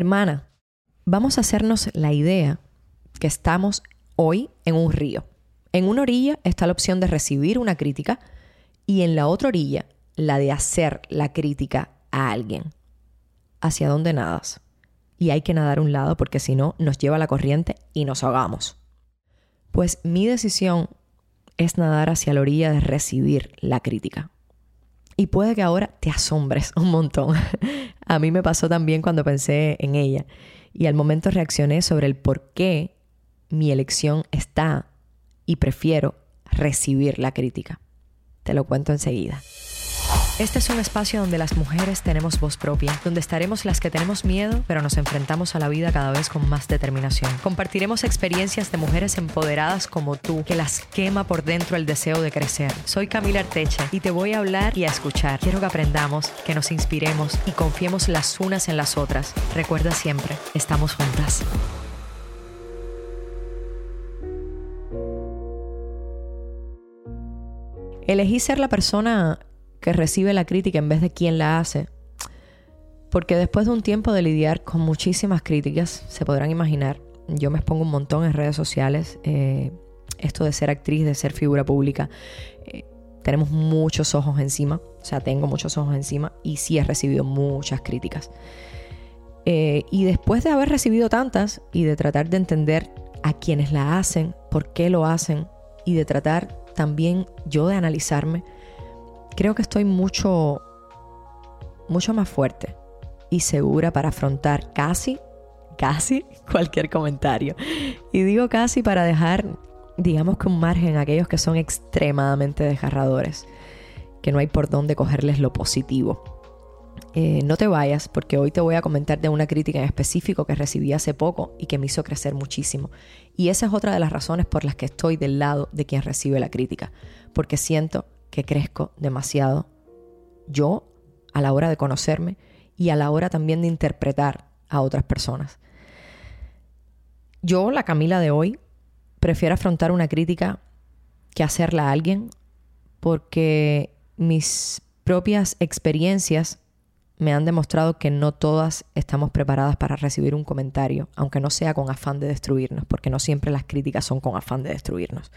Hermana, vamos a hacernos la idea que estamos hoy en un río. En una orilla está la opción de recibir una crítica y en la otra orilla la de hacer la crítica a alguien. ¿Hacia dónde nadas? Y hay que nadar a un lado porque si no nos lleva la corriente y nos ahogamos. Pues mi decisión es nadar hacia la orilla de recibir la crítica. Y puede que ahora te asombres un montón. a mí me pasó también cuando pensé en ella. Y al momento reaccioné sobre el por qué mi elección está y prefiero recibir la crítica. Te lo cuento enseguida. Este es un espacio donde las mujeres tenemos voz propia, donde estaremos las que tenemos miedo, pero nos enfrentamos a la vida cada vez con más determinación. Compartiremos experiencias de mujeres empoderadas como tú, que las quema por dentro el deseo de crecer. Soy Camila Arteche y te voy a hablar y a escuchar. Quiero que aprendamos, que nos inspiremos y confiemos las unas en las otras. Recuerda siempre, estamos juntas. Elegí ser la persona que recibe la crítica en vez de quien la hace. Porque después de un tiempo de lidiar con muchísimas críticas, se podrán imaginar, yo me expongo un montón en redes sociales, eh, esto de ser actriz, de ser figura pública, eh, tenemos muchos ojos encima, o sea, tengo muchos ojos encima y sí he recibido muchas críticas. Eh, y después de haber recibido tantas y de tratar de entender a quienes la hacen, por qué lo hacen y de tratar también yo de analizarme, creo que estoy mucho, mucho más fuerte y segura para afrontar casi, casi cualquier comentario. Y digo casi para dejar, digamos que un margen a aquellos que son extremadamente desgarradores, que no hay por dónde cogerles lo positivo. Eh, no te vayas porque hoy te voy a comentar de una crítica en específico que recibí hace poco y que me hizo crecer muchísimo. Y esa es otra de las razones por las que estoy del lado de quien recibe la crítica, porque siento que crezco demasiado yo a la hora de conocerme y a la hora también de interpretar a otras personas. Yo, la Camila de hoy, prefiero afrontar una crítica que hacerla a alguien porque mis propias experiencias me han demostrado que no todas estamos preparadas para recibir un comentario, aunque no sea con afán de destruirnos, porque no siempre las críticas son con afán de destruirnos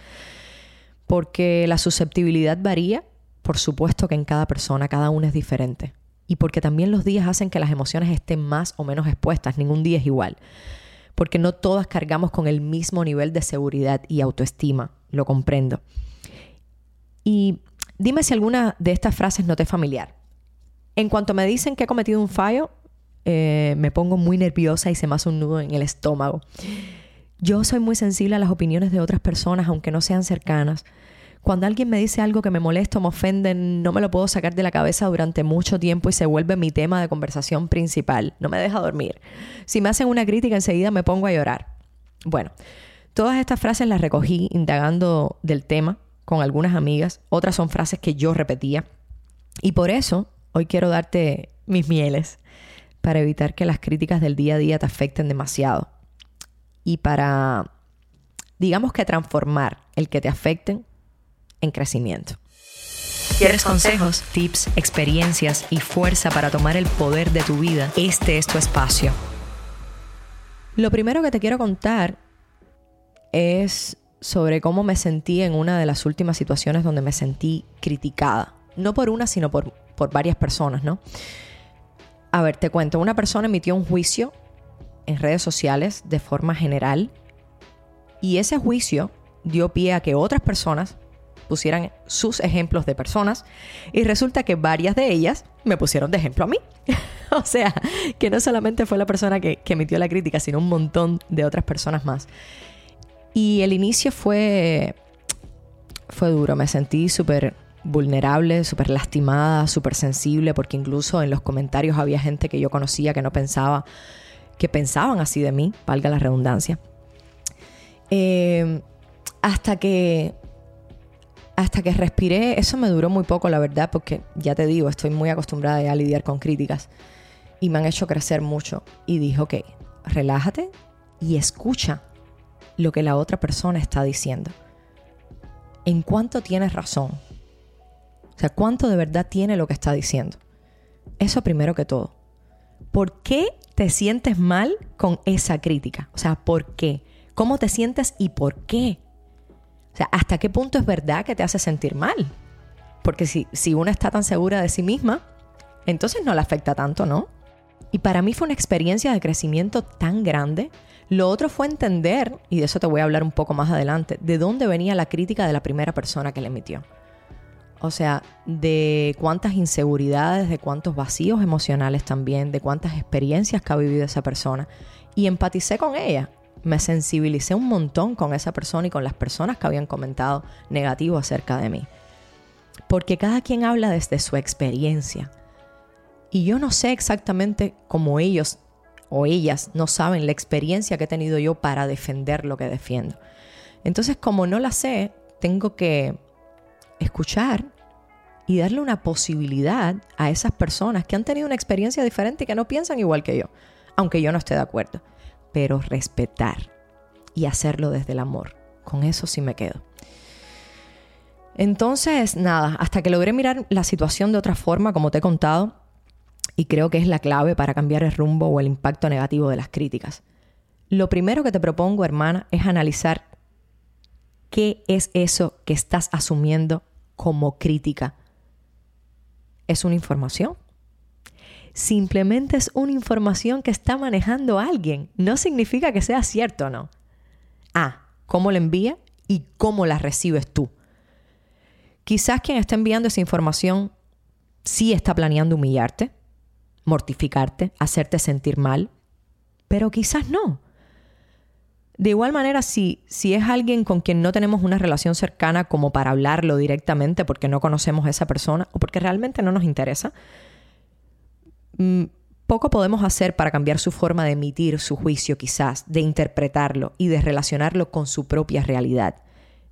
porque la susceptibilidad varía, por supuesto que en cada persona, cada uno es diferente. Y porque también los días hacen que las emociones estén más o menos expuestas, ningún día es igual. Porque no todas cargamos con el mismo nivel de seguridad y autoestima, lo comprendo. Y dime si alguna de estas frases no te es familiar. En cuanto me dicen que he cometido un fallo, eh, me pongo muy nerviosa y se me hace un nudo en el estómago. Yo soy muy sensible a las opiniones de otras personas, aunque no sean cercanas. Cuando alguien me dice algo que me molesta o me ofende, no me lo puedo sacar de la cabeza durante mucho tiempo y se vuelve mi tema de conversación principal. No me deja dormir. Si me hacen una crítica, enseguida me pongo a llorar. Bueno, todas estas frases las recogí indagando del tema con algunas amigas. Otras son frases que yo repetía. Y por eso hoy quiero darte mis mieles para evitar que las críticas del día a día te afecten demasiado y para, digamos que transformar el que te afecten en crecimiento. ¿Quieres consejos, tips, experiencias y fuerza para tomar el poder de tu vida? Este es tu espacio. Lo primero que te quiero contar es sobre cómo me sentí en una de las últimas situaciones donde me sentí criticada. No por una, sino por, por varias personas, ¿no? A ver, te cuento, una persona emitió un juicio en redes sociales de forma general y ese juicio dio pie a que otras personas pusieran sus ejemplos de personas y resulta que varias de ellas me pusieron de ejemplo a mí. o sea, que no solamente fue la persona que, emitió la crítica, sino un montón de otras personas más. Y el inicio fue, fue duro, me sentí súper vulnerable, súper lastimada, súper sensible, porque incluso en los comentarios había gente que yo conocía que no pensaba que pensaban así de mí, valga la redundancia. Eh, hasta que hasta que respiré, eso me duró muy poco, la verdad, porque ya te digo, estoy muy acostumbrada a lidiar con críticas y me han hecho crecer mucho. Y dije, ok, relájate y escucha lo que la otra persona está diciendo. ¿En cuánto tienes razón? O sea, ¿cuánto de verdad tiene lo que está diciendo? Eso primero que todo ¿por qué te sientes mal con esa crítica? O sea, ¿por qué? ¿Cómo te sientes y por qué? O sea, ¿hasta qué punto es verdad que te hace sentir mal? Porque si, si una está tan segura de sí misma, entonces no le afecta tanto, ¿no? Y para mí fue una experiencia de crecimiento tan grande. Lo otro fue entender, y de eso te voy a hablar un poco más adelante, de dónde venía la crítica de la primera persona que le emitió. O sea, de cuántas inseguridades, de cuántos vacíos emocionales también, de cuántas experiencias que ha vivido esa persona. Y empaticé con ella. Me sensibilicé un montón con esa persona y con las personas que habían comentado negativo acerca de mí. Porque cada quien habla desde su experiencia. Y yo no sé exactamente cómo ellos o ellas no saben la experiencia que he tenido yo para defender lo que defiendo. Entonces, como no la sé, tengo que escuchar y darle una posibilidad a esas personas que han tenido una experiencia diferente y que no piensan igual que yo, aunque yo no esté de acuerdo. Pero respetar y hacerlo desde el amor. Con eso sí me quedo. Entonces, nada, hasta que logré mirar la situación de otra forma, como te he contado, y creo que es la clave para cambiar el rumbo o el impacto negativo de las críticas. Lo primero que te propongo, hermana, es analizar qué es eso que estás asumiendo como crítica es una información. Simplemente es una información que está manejando alguien. No significa que sea cierto o no. Ah, cómo la envía y cómo la recibes tú. Quizás quien está enviando esa información sí está planeando humillarte, mortificarte, hacerte sentir mal, pero quizás no. De igual manera, si, si es alguien con quien no tenemos una relación cercana como para hablarlo directamente porque no conocemos a esa persona o porque realmente no nos interesa, mm, poco podemos hacer para cambiar su forma de emitir su juicio quizás, de interpretarlo y de relacionarlo con su propia realidad.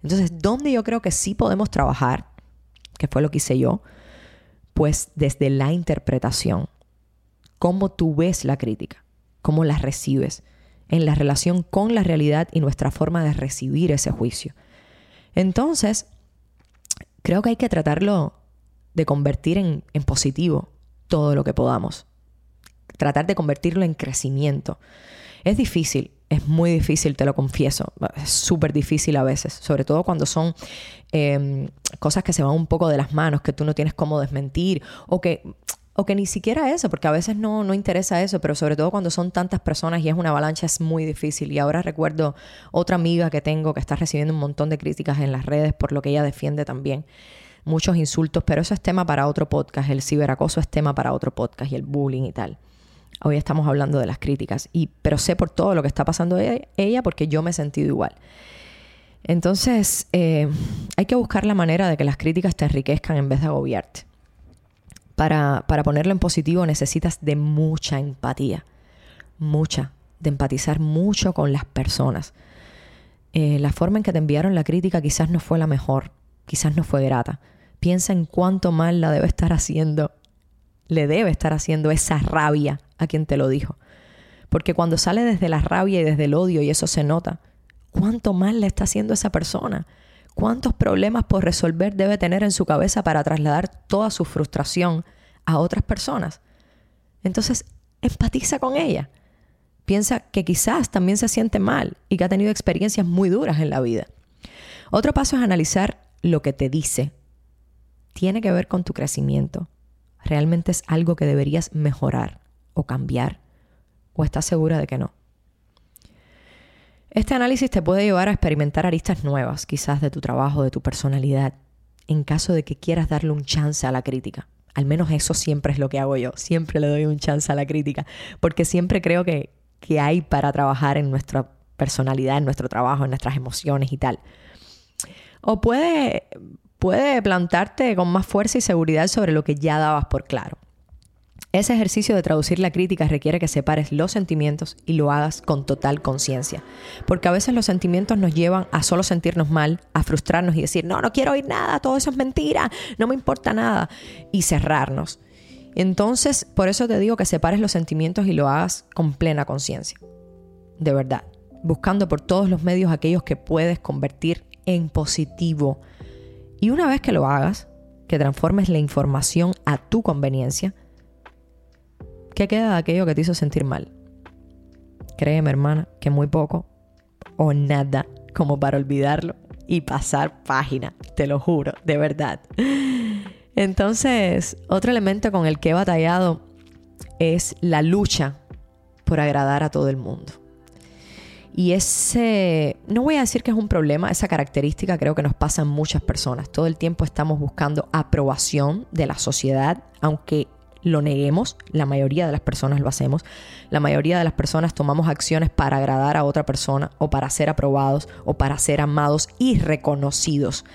Entonces, ¿dónde yo creo que sí podemos trabajar? Que fue lo que hice yo. Pues desde la interpretación. Cómo tú ves la crítica, cómo la recibes en la relación con la realidad y nuestra forma de recibir ese juicio. Entonces, creo que hay que tratarlo de convertir en, positivo todo lo que podamos. Tratar de convertirlo en crecimiento. Es difícil, es muy difícil, te lo confieso. Es súper difícil a veces, sobre todo cuando son em, cosas que se van un poco de las manos, que tú no tienes cómo desmentir o que o que ni siquiera eso, porque a veces no, no interesa eso, pero sobre todo cuando son tantas personas y es una avalancha es muy difícil. Y ahora recuerdo otra amiga que tengo que está recibiendo un montón de críticas en las redes por lo que ella defiende también. Muchos insultos, pero eso es tema para otro podcast. El ciberacoso es tema para otro podcast y el bullying y tal. Hoy estamos hablando de las críticas, y, pero sé por todo lo que está pasando ella porque yo me he sentido igual. Entonces, eh, hay que buscar la manera de que las críticas te enriquezcan en vez de agobiarte para, ponerlo en positivo necesitas de mucha empatía, mucha, de empatizar mucho con las personas. Eh, la forma en que te enviaron la crítica quizás no fue la mejor, quizás no fue grata. Piensa en cuánto mal la debe estar haciendo, le debe estar haciendo esa rabia a quien te lo dijo. Porque cuando sale desde la rabia y desde el odio, y eso se nota, cuánto mal le está haciendo esa persona. ¿Cuántos problemas por resolver debe tener en su cabeza para trasladar toda su frustración a otras personas? Entonces, empatiza con ella. Piensa que quizás también se siente mal y que ha tenido experiencias muy duras en la vida. Otro paso es analizar lo que te dice. ¿Tiene que ver con tu crecimiento? ¿Realmente es algo que deberías mejorar o cambiar? ¿O estás segura de que no? Este análisis te puede llevar a experimentar aristas nuevas, quizás de tu trabajo, de tu personalidad, en caso de que quieras darle un chance a la crítica. Al menos eso siempre es lo que hago yo, siempre le doy un chance a la crítica, porque siempre creo que, que hay para trabajar en nuestra personalidad, en nuestro trabajo, en nuestras emociones y tal. O puede, puede plantarte con más fuerza y seguridad sobre lo que ya dabas por claro. Ese ejercicio de traducir la crítica requiere que separes los sentimientos y lo hagas con total conciencia. Porque a veces los sentimientos nos llevan a solo sentirnos mal, a frustrarnos y decir, no, no quiero oír nada, todo eso es mentira, no me importa nada, y cerrarnos. Entonces, por eso te digo que separes los sentimientos y lo hagas con plena conciencia. De verdad, buscando por todos los medios aquellos que puedes convertir en positivo. Y una vez que lo hagas, que transformes la información a tu conveniencia, ¿Qué queda de aquello que te hizo sentir mal? Créeme, hermana, que muy poco o nada como para olvidarlo y pasar página, te lo juro, de verdad. Entonces, otro elemento con el que he batallado es la lucha por agradar a todo el mundo. Y ese, no voy a decir que es un problema, esa característica creo que nos pasa en muchas personas. Todo el tiempo estamos buscando aprobación de la sociedad, aunque lo neguemos, la mayoría de las personas lo hacemos. La mayoría de las personas tomamos acciones para agradar a otra persona o para ser aprobados o para ser amados y reconocidos.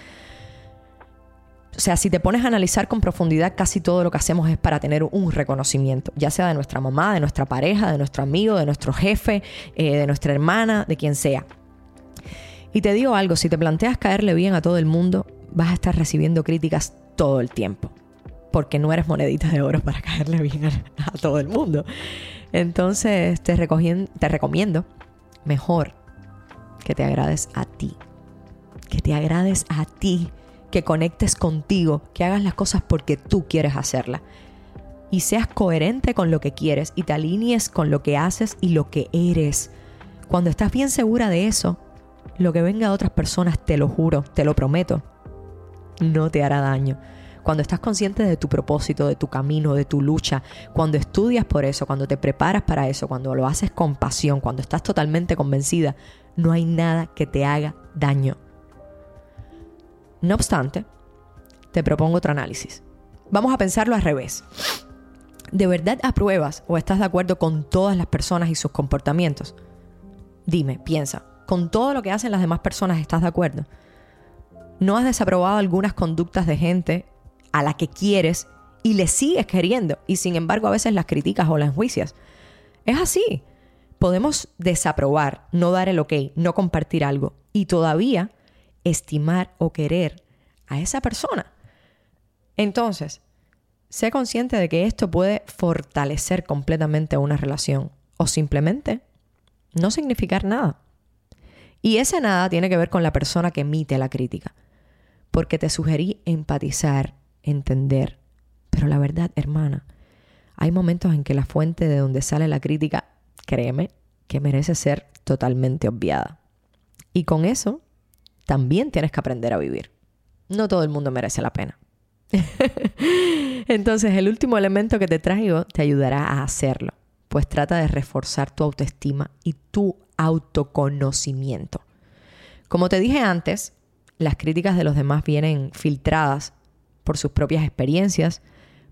O sea, si te pones a analizar con profundidad, casi todo lo que hacemos es para tener un reconocimiento, ya sea de nuestra mamá, de nuestra pareja, de nuestro amigo, de nuestro jefe, eh, de nuestra hermana, de quien sea. Y te digo algo, si te planteas caerle bien a todo el mundo, vas a estar recibiendo críticas todo el tiempo porque no eres monedita de oro para caerle bien a, todo el mundo. Entonces te, te recomiendo mejor que te agrades a ti. Que te agrades a ti, que conectes contigo, que hagas las cosas porque tú quieres hacerlas. Y seas coherente con lo que quieres y te alinees con lo que haces y lo que eres. Cuando estás bien segura de eso, lo que venga de otras personas, te lo juro, te lo prometo, no te hará daño cuando estás consciente de tu propósito, de tu camino, de tu lucha, cuando estudias por eso, cuando te preparas para eso, cuando lo haces con pasión, cuando estás totalmente convencida, no hay nada que te haga daño. No obstante, te propongo otro análisis. Vamos a pensarlo al revés. ¿De verdad apruebas o estás de acuerdo con todas las personas y sus comportamientos? Dime, piensa, ¿con todo lo que hacen las demás personas estás de acuerdo? ¿No has desaprobado algunas conductas de gente a la que quieres y le sigues queriendo y sin embargo a veces las criticas o las enjuicias. Es así. Podemos desaprobar, no dar el ok, no compartir algo y todavía estimar o querer a esa persona. Entonces, sé consciente de que esto puede fortalecer completamente una relación o simplemente no significar nada. Y ese nada tiene que ver con la persona que emite la crítica, porque te sugerí empatizar entender. Pero la verdad, hermana, hay momentos en que la fuente de donde sale la crítica, créeme, que merece ser totalmente obviada. Y con eso también tienes que aprender a vivir. No todo el mundo merece la pena. Entonces, el último elemento que te traigo te ayudará a hacerlo, pues trata de reforzar tu autoestima y tu autoconocimiento. Como te dije antes, las críticas de los demás vienen filtradas por sus propias experiencias,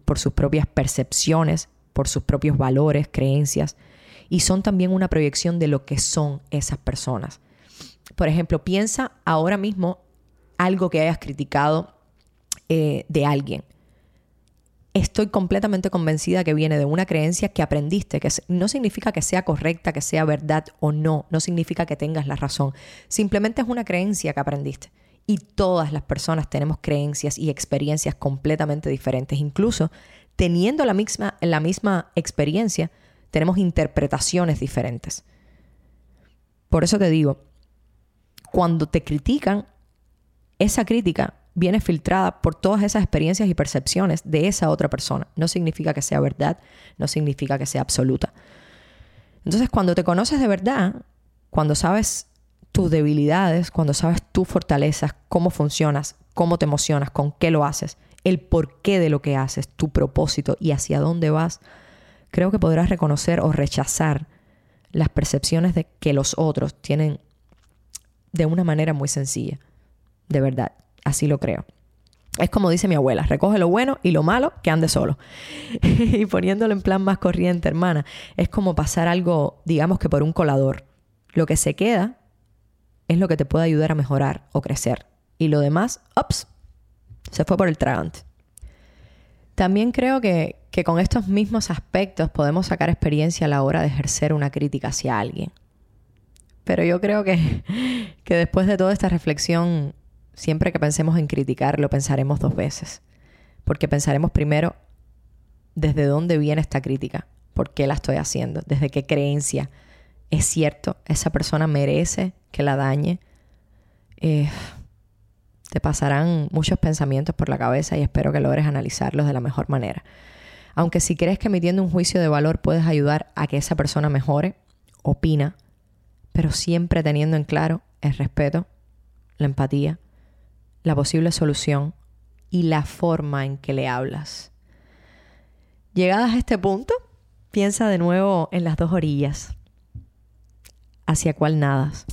por sus propias percepciones, por sus propios valores, creencias, y son también una proyección de lo que son esas personas. Por ejemplo, piensa ahora mismo algo que hayas criticado eh, de alguien. Estoy completamente convencida que viene de una creencia que aprendiste, que no significa que sea correcta, que sea verdad o no, no significa que tengas la razón, simplemente es una creencia que aprendiste. Y todas las personas tenemos creencias y experiencias completamente diferentes. Incluso teniendo la misma, la misma experiencia, tenemos interpretaciones diferentes. Por eso te digo, cuando te critican, esa crítica viene filtrada por todas esas experiencias y percepciones de esa otra persona. No significa que sea verdad, no significa que sea absoluta. Entonces, cuando te conoces de verdad, cuando sabes tus debilidades, cuando sabes tus fortalezas, cómo funcionas, cómo te emocionas, con qué lo haces, el porqué de lo que haces, tu propósito y hacia dónde vas, creo que podrás reconocer o rechazar las percepciones de que los otros tienen de una manera muy sencilla. De verdad, así lo creo. Es como dice mi abuela, recoge lo bueno y lo malo que ande solo. y poniéndolo en plan más corriente, hermana, es como pasar algo, digamos que por un colador. Lo que se queda es lo que te puede ayudar a mejorar o crecer. Y lo demás, ups, se fue por el tragante. También creo que, que con estos mismos aspectos podemos sacar experiencia a la hora de ejercer una crítica hacia alguien. Pero yo creo que, que después de toda esta reflexión, siempre que pensemos en criticar, lo pensaremos dos veces. Porque pensaremos primero desde dónde viene esta crítica, por qué la estoy haciendo, desde qué creencia, es cierto, esa persona merece que la dañe. Eh, te pasarán muchos pensamientos por la cabeza y espero que logres analizarlos de la mejor manera. Aunque si crees que emitiendo un juicio de valor puedes ayudar a que esa persona mejore, opina, pero siempre teniendo en claro el respeto, la empatía, la posible solución y la forma en que le hablas. Llegadas a este punto, piensa de nuevo en las dos orillas. ¿Hacia cuál nadas?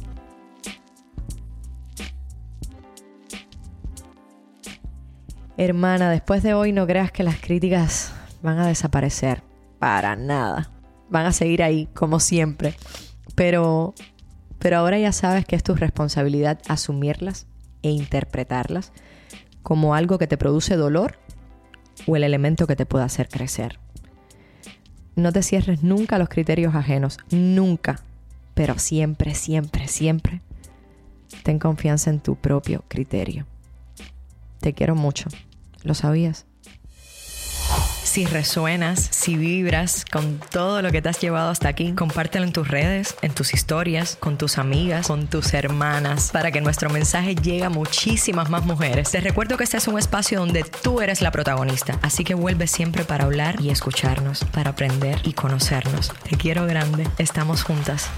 Hermana, después de hoy no creas que las críticas van a desaparecer. Para nada. Van a seguir ahí, como siempre. Pero, pero ahora ya sabes que es tu responsabilidad asumirlas e interpretarlas como algo que te produce dolor o el elemento que te pueda hacer crecer. No te cierres nunca a los criterios ajenos, nunca, pero siempre, siempre, siempre ten confianza en tu propio criterio. Te quiero mucho. ¿Lo sabías? Si resuenas, si vibras con todo lo que te has llevado hasta aquí, compártelo en tus redes, en tus historias, con tus amigas, con tus hermanas, para que nuestro mensaje llegue a muchísimas más mujeres. Te recuerdo que este es un espacio donde tú eres la protagonista, así que vuelve siempre para hablar y escucharnos, para aprender y conocernos. Te quiero grande, estamos juntas.